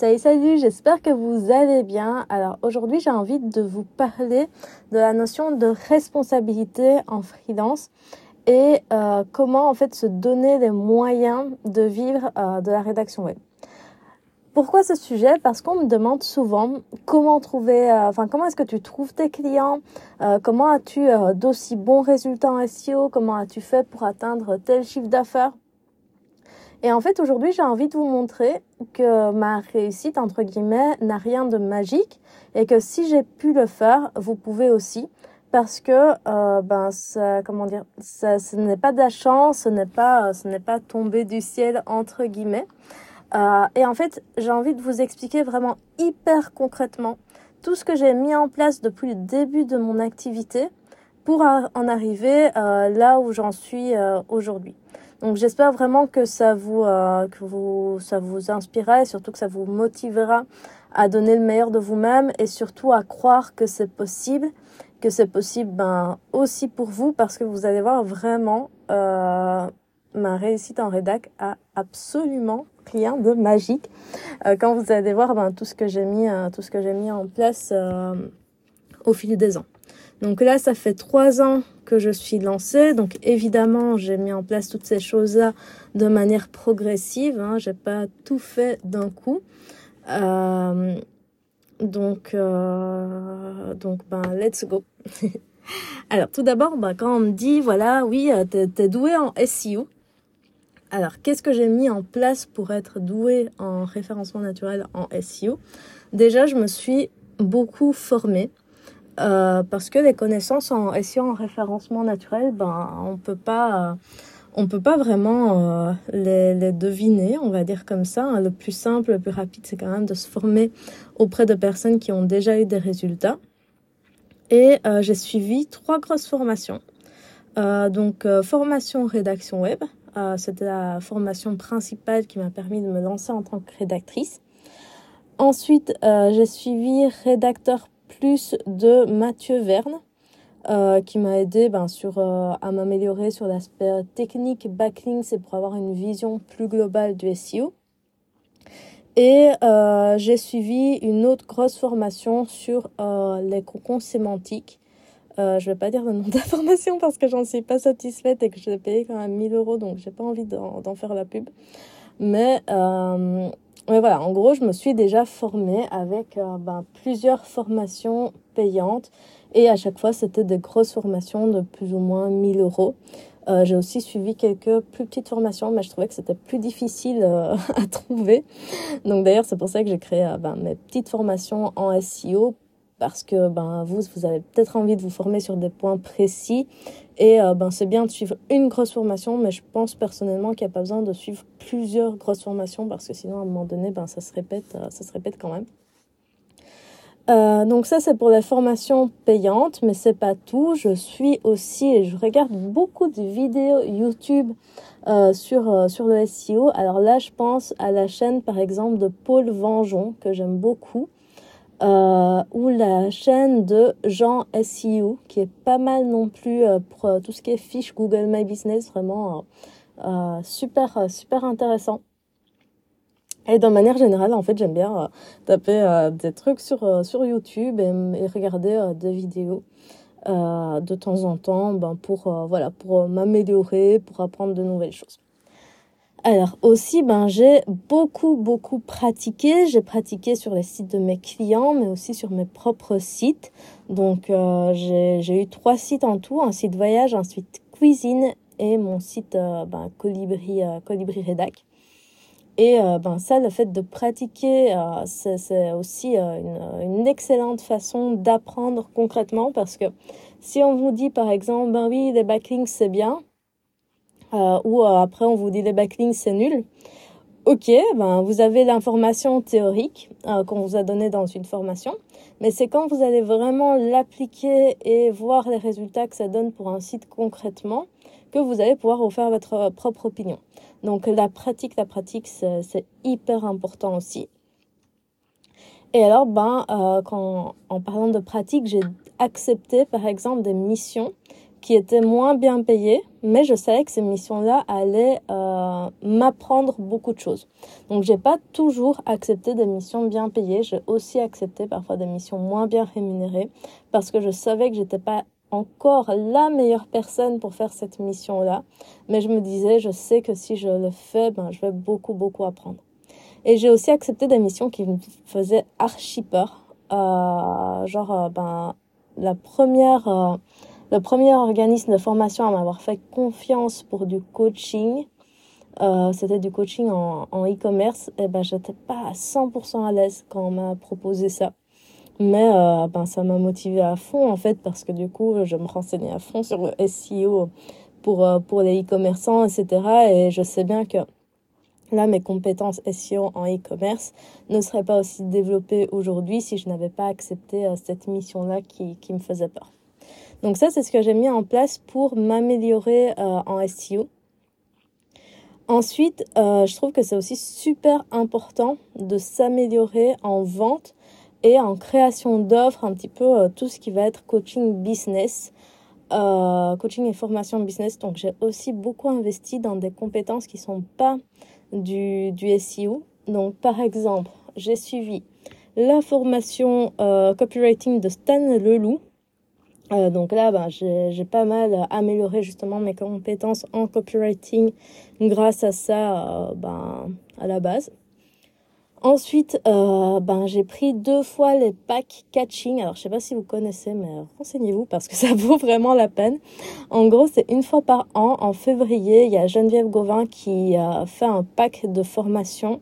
Salut, salut, j'espère que vous allez bien. Alors aujourd'hui, j'ai envie de vous parler de la notion de responsabilité en freelance et euh, comment en fait se donner les moyens de vivre euh, de la rédaction web. Pourquoi ce sujet? Parce qu'on me demande souvent comment trouver, euh, enfin comment est-ce que tu trouves tes clients, comment as-tu d'aussi bons résultats en SEO, comment as-tu fait pour atteindre tel chiffre d'affaires? Et en fait, aujourd'hui, j'ai envie de vous montrer que ma réussite, entre guillemets, n'a rien de magique et que si j'ai pu le faire, vous pouvez aussi. Parce que, euh, ben, ça, comment dire, ça, ce n'est pas de la chance, ce n'est pas, ce n'est pas tombé du ciel, entre guillemets. Euh, et en fait, j'ai envie de vous expliquer vraiment hyper concrètement tout ce que j'ai mis en place depuis le début de mon activité pour en arriver euh, là où j'en suis euh, aujourd'hui. Donc j'espère vraiment que ça vous, euh, que vous, ça vous inspirera et surtout que ça vous motivera à donner le meilleur de vous-même et surtout à croire que c'est possible, que c'est possible ben, aussi pour vous parce que vous allez voir vraiment euh, ma réussite en rédac a absolument rien de magique euh, quand vous allez voir ben, tout ce que j'ai mis, euh, tout ce que j'ai mis en place euh, au fil des ans. Donc là, ça fait trois ans que je suis lancée. Donc évidemment, j'ai mis en place toutes ces choses-là de manière progressive. Hein. J'ai pas tout fait d'un coup. Euh, donc, euh, ben, let's go. Alors, tout d'abord, ben, quand on me dit, voilà, oui, euh, t'es es doué en SEO. Alors, qu'est-ce que j'ai mis en place pour être doué en référencement naturel en SEO Déjà, je me suis beaucoup formée. Euh, parce que les connaissances en SEO en référencement naturel, ben on peut pas, on peut pas vraiment euh, les, deviner, on va dire comme ça. Le plus simple, le plus rapide, c'est quand même de se former auprès de personnes qui ont déjà eu des résultats. Et euh, j'ai suivi trois grosses formations. Euh, donc formation rédaction web, c'était la formation principale qui m'a permis de me lancer en tant que rédactrice. Ensuite, j'ai suivi rédacteur plus de Mathieu Verne, euh, qui m'a aidé ben, sur, euh, à m'améliorer sur l'aspect technique backlink, c'est pour avoir une vision plus globale du SEO. Et euh, j'ai suivi une autre grosse formation sur les cocons sémantiques. Je vais pas dire le nom de la formation parce que j'en suis pas satisfaite et que je l'ai payé quand même 1000 euros, donc j'ai pas envie d'en faire la pub. Mais mais voilà, en gros, je me suis déjà formée avec euh, ben, plusieurs formations payantes et à chaque fois, c'était des grosses formations de plus ou moins 1000 euros. Euh, j'ai aussi suivi quelques plus petites formations, mais je trouvais que c'était plus difficile euh, à trouver. Donc d'ailleurs, c'est pour ça que j'ai créé euh, ben, mes petites formations en SEO parce que ben vous vous avez peut-être envie de vous former sur des points précis. Et euh, ben c'est bien de suivre une grosse formation mais je pense personnellement qu'il n'y a pas besoin de suivre plusieurs grosses formations parce que sinon à un moment donné ben ça se répète euh, ça se répète quand même. Euh, donc ça c'est pour les formations payantes mais c'est pas tout. Je suis aussi et je regarde beaucoup de vidéos YouTube euh, sur euh, sur le SEO alors là je pense à la chaîne par exemple de Paul Vengeon que j'aime beaucoup euh, ou la chaîne de Jean SEO, qui est pas mal non plus euh, pour euh, tout ce qui est fiche Google My Business, vraiment euh, super super intéressant. Et de manière générale, en fait, j'aime bien taper des trucs sur sur YouTube et, regarder des vidéos. de temps en temps ben pour voilà pour m'améliorer pour apprendre de nouvelles choses alors aussi, ben j'ai beaucoup beaucoup pratiqué. J'ai pratiqué sur les sites de mes clients, mais aussi sur mes propres sites. Donc euh, j'ai eu trois sites en tout un site voyage, un site cuisine et mon site euh, ben, Colibri euh, Colibri Redac. Et euh, ben ça, le fait de pratiquer, euh, c'est aussi une, une excellente façon d'apprendre concrètement parce que si on vous dit par exemple, ben oui, les backlinks c'est bien, euh, ou euh, après on vous dit les backlinks c'est nul. Ok, ben vous avez l'information théorique euh, qu'on vous a donnée dans une formation, mais c'est quand vous allez vraiment l'appliquer et voir les résultats que ça donne pour un site concrètement que vous allez pouvoir vous faire votre propre opinion. Donc la pratique, la pratique, c'est hyper important aussi. Et alors, ben, euh, quand, en parlant de pratique, j'ai accepté par exemple des missions qui étaient moins bien payées, mais je savais que ces missions-là allaient euh, m'apprendre beaucoup de choses. Donc j'ai pas toujours accepté des missions bien payées, j'ai aussi accepté parfois des missions moins bien rémunérées parce que je savais que j'étais pas encore la meilleure personne pour faire cette mission-là, mais je me disais, je sais que si je le fais, ben, je vais beaucoup, beaucoup apprendre. Et j'ai aussi accepté des missions qui me faisaient archi peur. Euh, genre, euh, ben, la première, euh, le premier organisme de formation à m'avoir fait confiance pour du coaching, euh, c'était du coaching en, e-commerce, et ben, j'étais pas à 100% à l'aise quand on m'a proposé ça. Mais euh, ben, ça m'a motivé à fond en fait parce que du coup je me renseignais à fond sur le SEO pour, euh, pour les e-commerçants, etc. Et je sais bien que là, mes compétences SEO en e-commerce ne seraient pas aussi développées aujourd'hui si je n'avais pas accepté euh, cette mission-là qui, qui me faisait peur. Donc ça, c'est ce que j'ai mis en place pour m'améliorer euh, en SEO. Ensuite, euh, je trouve que c'est aussi super important de s'améliorer en vente et en création d'offres, un petit peu euh, tout ce qui va être coaching business, euh, coaching et formation business. Donc j'ai aussi beaucoup investi dans des compétences qui sont pas du, du SEO. Donc par exemple, j'ai suivi la formation euh, copywriting de Stan Leloup. Euh, donc là, ben, j'ai pas mal amélioré justement mes compétences en copywriting grâce à ça, euh, ben, à la base. Ensuite, euh, ben, j'ai pris deux fois les packs catching. Alors, je sais pas si vous connaissez, mais renseignez-vous parce que ça vaut vraiment la peine. En gros, c'est une fois par an. En février, il y a Geneviève Gauvin qui fait un pack de formation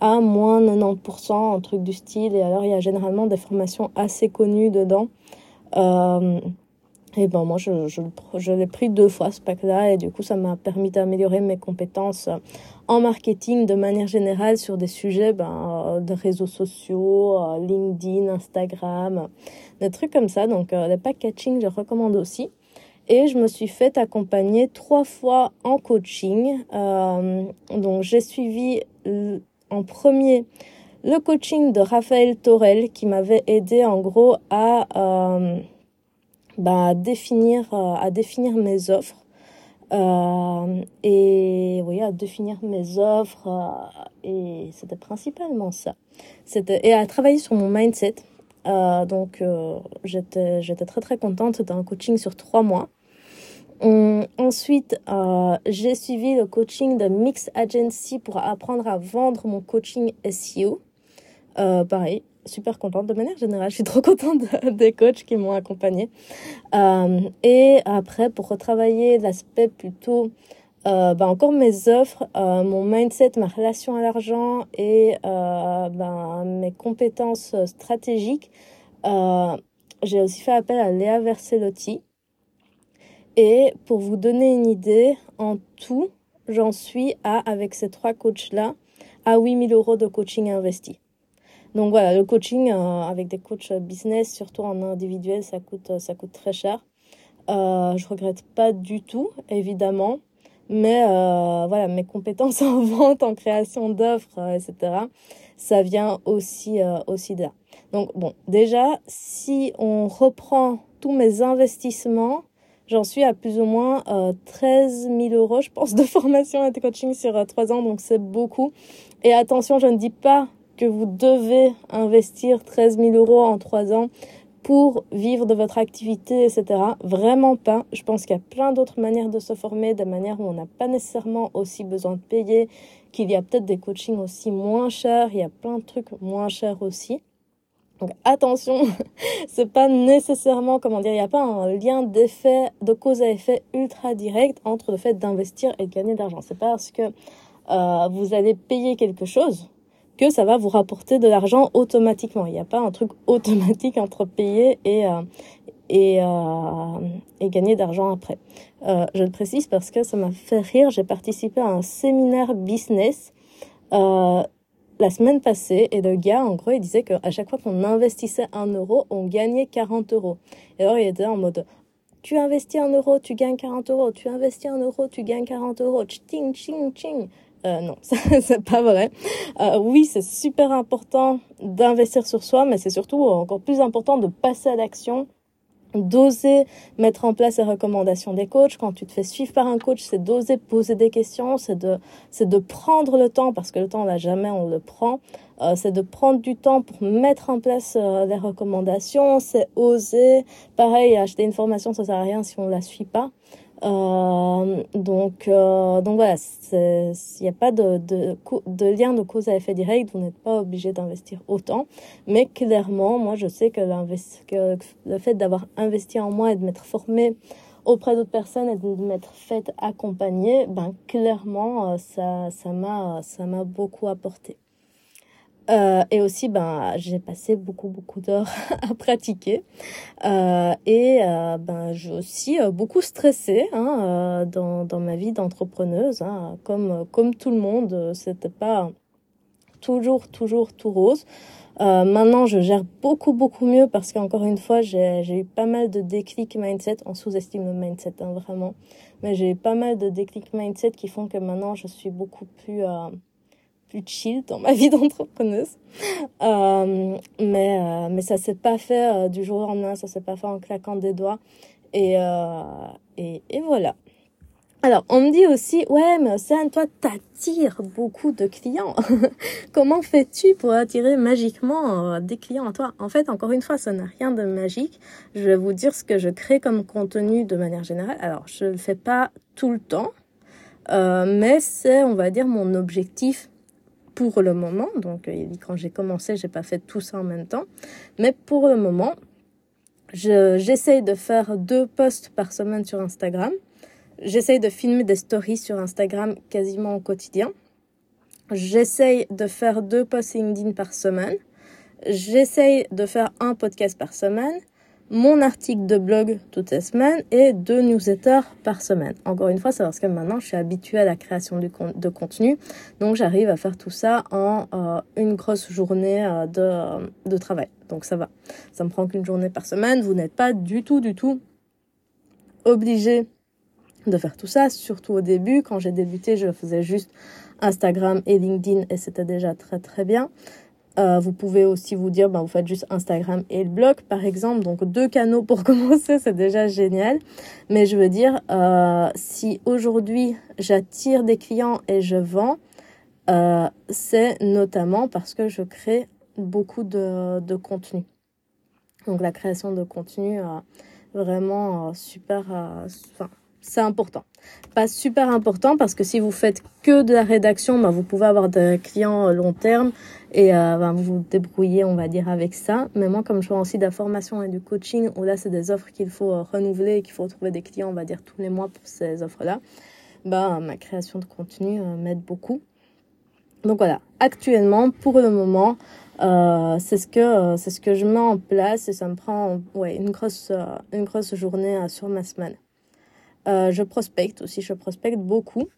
à moins 90%, un truc du style. Et alors, il y a généralement des formations assez connues dedans. Euh, et ben moi, je, je, l'ai pris deux fois ce pack-là et du coup, ça m'a permis d'améliorer mes compétences en marketing de manière générale sur des sujets ben, de réseaux sociaux, LinkedIn, Instagram, des trucs comme ça. Donc euh, les pack catching, je recommande aussi. Et je me suis fait accompagner trois fois en coaching. Euh, donc j'ai suivi en premier le coaching de Raphaël Torel qui m'avait aidé en gros à euh, bah, euh, définir mes offres. Euh, et oui à définir mes offres et c'était principalement ça. Et à travailler sur mon mindset. Donc j'étais j'étais très très contente c'était un coaching sur trois mois. Hum, ensuite, j'ai suivi le coaching de Mix Agency pour apprendre à vendre mon coaching SEO. Euh, pareil, super contente de manière générale. Je suis trop contente des coachs qui m'ont accompagnée. Euh, et après, pour retravailler l'aspect plutôt, euh, bah encore mes offres, euh, mon mindset, ma relation à l'argent et bah, mes compétences stratégiques, euh, j'ai aussi fait appel à Léa Verselotti. Et pour vous donner une idée, en tout, j'en suis à, avec ces trois coachs-là, à 8000 euros de coaching investi. Donc voilà, le coaching euh, avec des coachs business, surtout en individuel, ça coûte, ça coûte très cher. Euh, je regrette pas du tout, évidemment. Mais euh, voilà, mes compétences en vente, en création d'offres, euh, etc., ça vient aussi, euh, aussi de là. Donc bon, déjà, si on reprend tous mes investissements, j'en suis à plus ou moins euh, 13 000 euros, je pense, de formation et de coaching sur euh, trois ans, donc c'est beaucoup. Et attention, je ne dis pas que vous devez investir 13 000 euros en trois ans pour vivre de votre activité, etc. Vraiment pas. Je pense qu'il y a plein d'autres manières de se former, des manières où on n'a pas nécessairement aussi besoin de payer, qu'il y a peut-être des coachings aussi moins chers, il y a plein de trucs moins chers aussi. Donc attention, c'est pas nécessairement, comment dire, il n'y a pas un lien d'effet, de cause à effet ultra direct entre le fait d'investir et de gagner d'argent. C'est pas parce que euh, vous allez payer quelque chose que ça va vous rapporter de l'argent automatiquement. Il n'y a pas un truc automatique entre payer et euh, et, euh, et gagner d'argent après. Euh, je le précise parce que ça m'a fait rire. J'ai participé à un séminaire business euh, la semaine passée et le gars, en gros, il disait qu'à chaque fois qu'on investissait un euro, on gagnait 40 euros. Et alors, il était en mode tu investis un euro, tu gagnes 40 euros. Tu investis un euro, tu gagnes 40 euros. Ching, ching, ching. Euh, non, c'est pas vrai. Euh, oui, c'est super important d'investir sur soi, mais c'est surtout encore plus important de passer à l'action d'oser mettre en place les recommandations des coachs. Quand tu te fais suivre par un coach, c'est d'oser poser des questions, c'est de, c'est de prendre le temps, parce que le temps, on l'a jamais, on le prend. Euh, c'est de prendre du temps pour mettre en place euh, les recommandations, c'est oser. Pareil, acheter une formation, ça sert à rien si on la suit pas. Euh, donc, euh, donc voilà, il n'y a pas de, de, de, lien de cause à effet direct, vous n'êtes pas obligé d'investir autant, mais clairement, moi je sais que, que le fait d'avoir investi en moi et de m'être formé auprès d'autres personnes et de m'être fait accompagner, ben clairement, euh, ça, ça m'a, ça m'a beaucoup apporté. Euh, et aussi, ben, j'ai passé beaucoup, beaucoup d'heures à pratiquer. Euh, et euh, ben, j'ai aussi euh, beaucoup stressé hein, euh, dans, dans ma vie d'entrepreneuse. Hein, comme, comme tout le monde, c'était pas toujours, toujours tout rose. maintenant, je gère beaucoup, beaucoup mieux parce qu'encore une fois, j'ai eu pas mal de déclics mindset. On sous-estime le mindset, hein, vraiment. Mais j'ai eu pas mal de déclics mindset qui font que maintenant, je suis beaucoup plus plus chill dans ma vie d'entrepreneuse. Euh, mais, euh, mais ça s'est pas fait euh, du jour au lendemain, ça s'est pas fait en claquant des doigts. Et, euh, et, et, voilà. Alors, on me dit aussi, ouais, mais Océane, toi, t'attires beaucoup de clients. Comment fais-tu pour attirer magiquement des clients à toi? En fait, encore une fois, ça n'a rien de magique. Je vais vous dire ce que je crée comme contenu de manière générale. Alors, je le fais pas tout le temps, mais c'est, on va dire, mon objectif pour le moment. Donc, euh, quand j'ai commencé, j'ai pas fait tout ça en même temps. Mais pour le moment, j'essaye de faire deux posts par semaine sur Instagram. J'essaye de filmer des stories sur Instagram quasiment au quotidien. J'essaye de faire deux posts LinkedIn par semaine. J'essaye de faire un podcast par semaine mon article de blog toutes les semaines et deux newsletters par semaine. Encore une fois, c'est parce que maintenant je suis habituée à la création de contenu, donc j'arrive à faire tout ça en euh, une grosse journée euh, de, de travail. Donc ça va. Ça me prend qu'une journée par semaine. Vous n'êtes pas du tout, du tout obligé de faire tout ça, surtout au début. Quand j'ai débuté, je faisais juste Instagram et LinkedIn et c'était déjà très très bien. Euh, vous pouvez aussi vous dire, ben, vous faites juste Instagram et le blog, par exemple. Donc, deux canaux pour commencer, c'est déjà génial. Mais je veux dire, euh, si aujourd'hui j'attire des clients et je vends, euh, c'est notamment parce que je crée beaucoup de, de contenu. Donc, la création de contenu, euh, vraiment euh, super, enfin, c'est important. Pas super important parce que si vous faites que de la rédaction, ben, vous pouvez avoir des clients long terme et euh, ben, vous vous débrouillez, on va dire, avec ça. Mais moi, comme je fais aussi de la formation et du coaching, où là, c'est des offres qu'il faut euh, renouveler et qu'il faut trouver des clients, on va dire, tous les mois pour ces offres-là, ben, ma création de contenu euh, m'aide beaucoup. Donc voilà, actuellement, pour le moment, euh, c'est ce que euh, c'est ce que je mets en place et ça me prend ouais une grosse euh, une grosse journée sur ma semaine. Euh, je prospecte aussi, je prospecte beaucoup.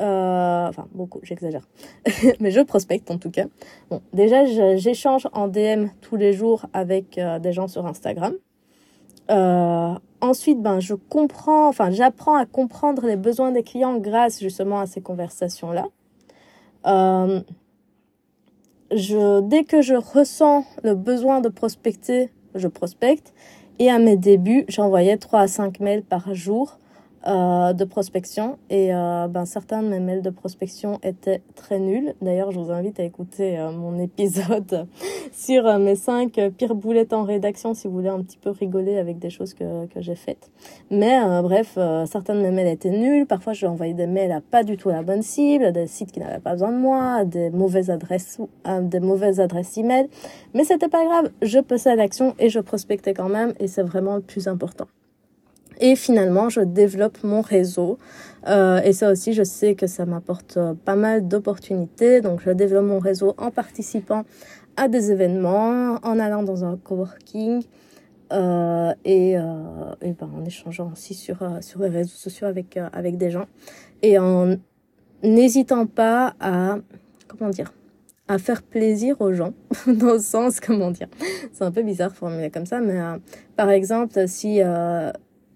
Euh, enfin, beaucoup, j'exagère. Mais je prospecte en tout cas. Bon, déjà, j'échange en DM tous les jours avec euh, des gens sur Instagram. Euh, ensuite, ben, je comprends, enfin, j'apprends à comprendre les besoins des clients grâce justement à ces conversations-là. Dès que je ressens le besoin de prospecter, je prospecte. Et à mes débuts, j'envoyais 3 à 5 mails par jour euh, de prospection et euh, ben, certains de mes mails de prospection étaient très nuls. D'ailleurs, je vous invite à écouter euh, mon épisode sur euh, mes cinq pires boulettes en rédaction si vous voulez un petit peu rigoler avec des choses que, que j'ai faites. Mais bref, certains de mes mails étaient nuls. Parfois, je envoyais des mails à pas du tout la bonne cible, à des sites qui n'avaient pas besoin de moi, des mauvaises adresses, des mauvaises adresses email. Mais c'était pas grave. Je passais à l'action et je prospectais quand même et c'est vraiment le plus important. Et finalement, je développe mon réseau. Euh, et ça aussi, je sais que ça m'apporte euh, pas mal d'opportunités. Donc, je développe mon réseau en participant à des événements, en allant dans un coworking euh, et, euh, et ben, en échangeant aussi sur, euh, sur les réseaux sociaux avec, euh, avec des gens. Et en n'hésitant pas à, comment dire, à faire plaisir aux gens, dans le sens, comment dire, c'est un peu bizarre formuler comme ça, mais par exemple, si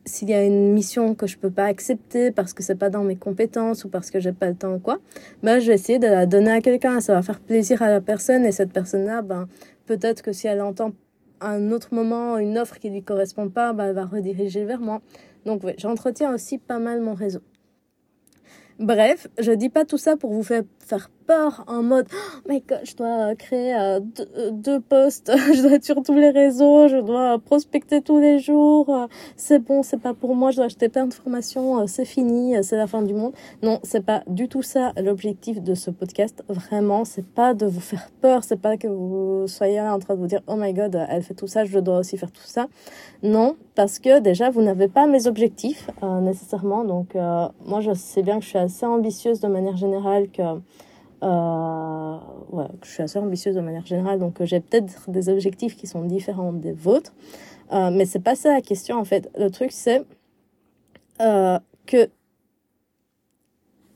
s'il y a une mission que je peux pas accepter parce que c'est pas dans mes compétences ou parce que j'ai pas le temps ou quoi, ben je vais essayer de la donner à quelqu'un. Ça va faire plaisir à la personne et cette personne-là, ben peut-être que si elle entend un autre moment une offre qui lui correspond pas, bah, elle va rediriger vers moi. Donc oui, j'entretiens aussi pas mal mon réseau. Bref, je dis pas tout ça pour vous faire, faire en mode oh my god, je dois créer euh, deux, deux, posts, je dois être sur tous les réseaux, je dois prospecter tous les jours, euh, c'est bon, c'est pas pour moi, je dois acheter plein de formations, euh, c'est fini, c'est la fin du monde. Non, c'est pas du tout ça l'objectif de ce podcast. Vraiment, c'est pas de vous faire peur, c'est pas que vous soyez là en train de vous dire oh my god, elle fait tout ça, je dois aussi faire tout ça. Non, parce que déjà vous n'avez pas mes objectifs nécessairement. Donc moi je sais bien que je suis assez ambitieuse de manière générale que euh, ouais, je suis assez ambitieuse de manière générale, donc euh, j'ai peut-être des objectifs qui sont différents des vôtres. Euh, mais c'est pas ça la question en fait. Le truc c'est euh, que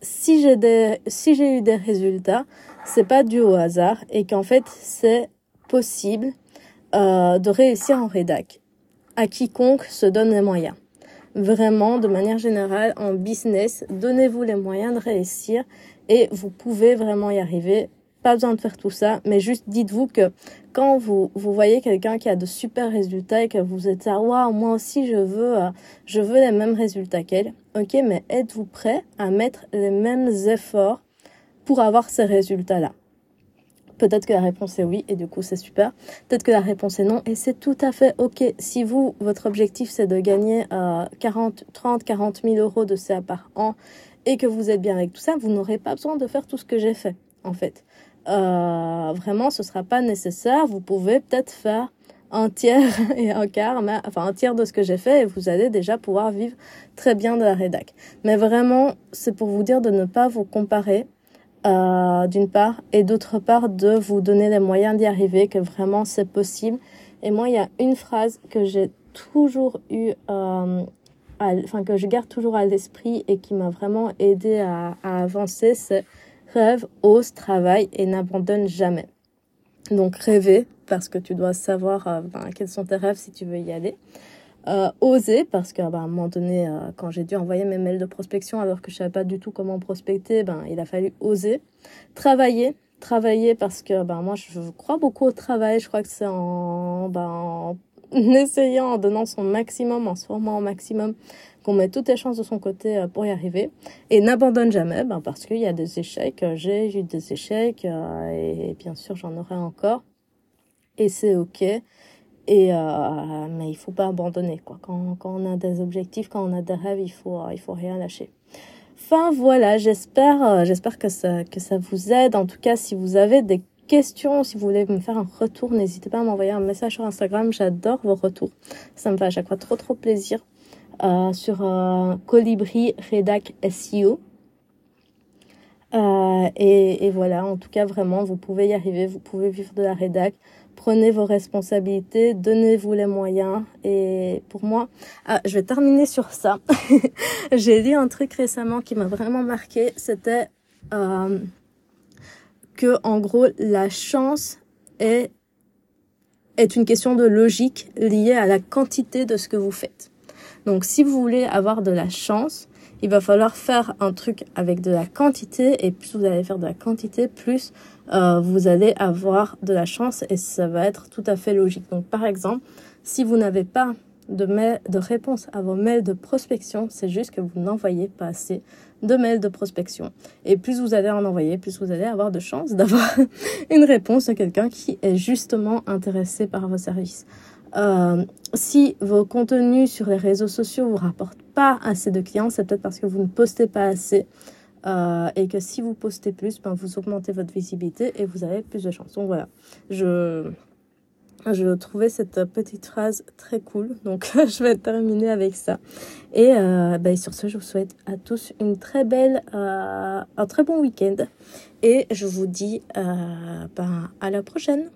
si j'ai des si j'ai eu des résultats, c'est pas dû au hasard et qu'en fait c'est possible euh, de réussir en rédac à quiconque se donne les moyens. Vraiment, de manière générale, en business, donnez-vous les moyens de réussir et vous pouvez vraiment y arriver. Pas besoin de faire tout ça, mais juste dites-vous que quand vous, vous voyez quelqu'un qui a de super résultats et que vous êtes à waouh, moi aussi je veux, euh, je veux les mêmes résultats qu'elle. Ok, mais êtes-vous prêt à mettre les mêmes efforts pour avoir ces résultats-là? Peut-être que la réponse est oui et du coup c'est super. Peut-être que la réponse est non et c'est tout à fait ok. Si vous, votre objectif c'est de gagner euh, 40, 30, 40 000 euros de CA par an et que vous êtes bien avec tout ça, vous n'aurez pas besoin de faire tout ce que j'ai fait, en fait. Euh, vraiment, ce sera pas nécessaire. Vous pouvez peut-être faire un tiers et un quart, mais, enfin un tiers de ce que j'ai fait et vous allez déjà pouvoir vivre très bien de la rédac. Mais vraiment, c'est pour vous dire de ne pas vous comparer euh, d'une part et d'autre part de vous donner les moyens d'y arriver, que vraiment c'est possible. Et moi, il y a une phrase que j'ai toujours eu euh, enfin que je garde toujours à l'esprit et qui m'a vraiment aidé à, à avancer, c'est rêve, ose, travaille et n'abandonne jamais. Donc rêver parce que tu dois savoir euh, ben, quels sont tes rêves si tu veux y aller. Euh, oser parce qu'à ben, un moment donné, euh, quand j'ai dû envoyer mes mails de prospection alors que je savais pas du tout comment prospecter, ben il a fallu oser. Travailler, travailler parce que ben moi je crois beaucoup au travail. Je crois que c'est en, ben, en en essayant, en donnant son maximum, en se formant au maximum, qu'on met toutes les chances de son côté euh, pour y arriver. Et n'abandonne jamais, ben parce qu'il y a des échecs. Euh, j'ai eu des échecs euh, et bien sûr j'en aurai encore. Et c'est ok. Et euh, mais il faut pas abandonner quoi. Quand, quand on a des objectifs, quand on a des rêves, il faut il faut rien lâcher. Enfin voilà, j'espère j'espère que ça que ça vous aide. En tout cas, si vous avez des questions, si vous voulez me faire un retour, n'hésitez pas à m'envoyer un message sur Instagram. J'adore vos retours. Ça me fait à chaque fois trop trop plaisir. Euh, sur euh, Colibri Redac SEO. Euh, et, voilà, en tout cas, vraiment, vous pouvez y arriver, vous pouvez vivre de la rédac. Prenez vos responsabilités, donnez-vous les moyens. Et pour moi, ah, je vais terminer sur ça. J'ai lu un truc récemment qui m'a vraiment marqué. C'était euh, que en gros la chance est est une question de logique liée à la quantité de ce que vous faites. Donc si vous voulez avoir de la chance, il va falloir faire un truc avec de la quantité et plus vous allez faire de la quantité, plus euh, vous allez avoir de la chance et ça va être tout à fait logique. Donc par exemple, si vous n'avez pas de, mail, de réponse à vos mails de prospection, c'est juste que vous n'envoyez pas assez de mails de prospection. Et plus vous allez en envoyer, plus vous allez avoir de chances d'avoir une réponse de quelqu'un qui est justement intéressé par vos services. Euh, si vos contenus sur les réseaux sociaux vous rapportent pas assez de clients, c'est peut-être parce que vous ne postez pas assez. Euh, et que si vous postez plus, ben vous augmentez votre visibilité et vous avez plus de chances. Donc voilà, je je trouvais cette petite phrase très cool, donc je vais terminer avec ça. Et euh, bah, sur ce, je vous souhaite à tous une très belle, euh, un très bon week-end. Et je vous dis euh, ben, à la prochaine.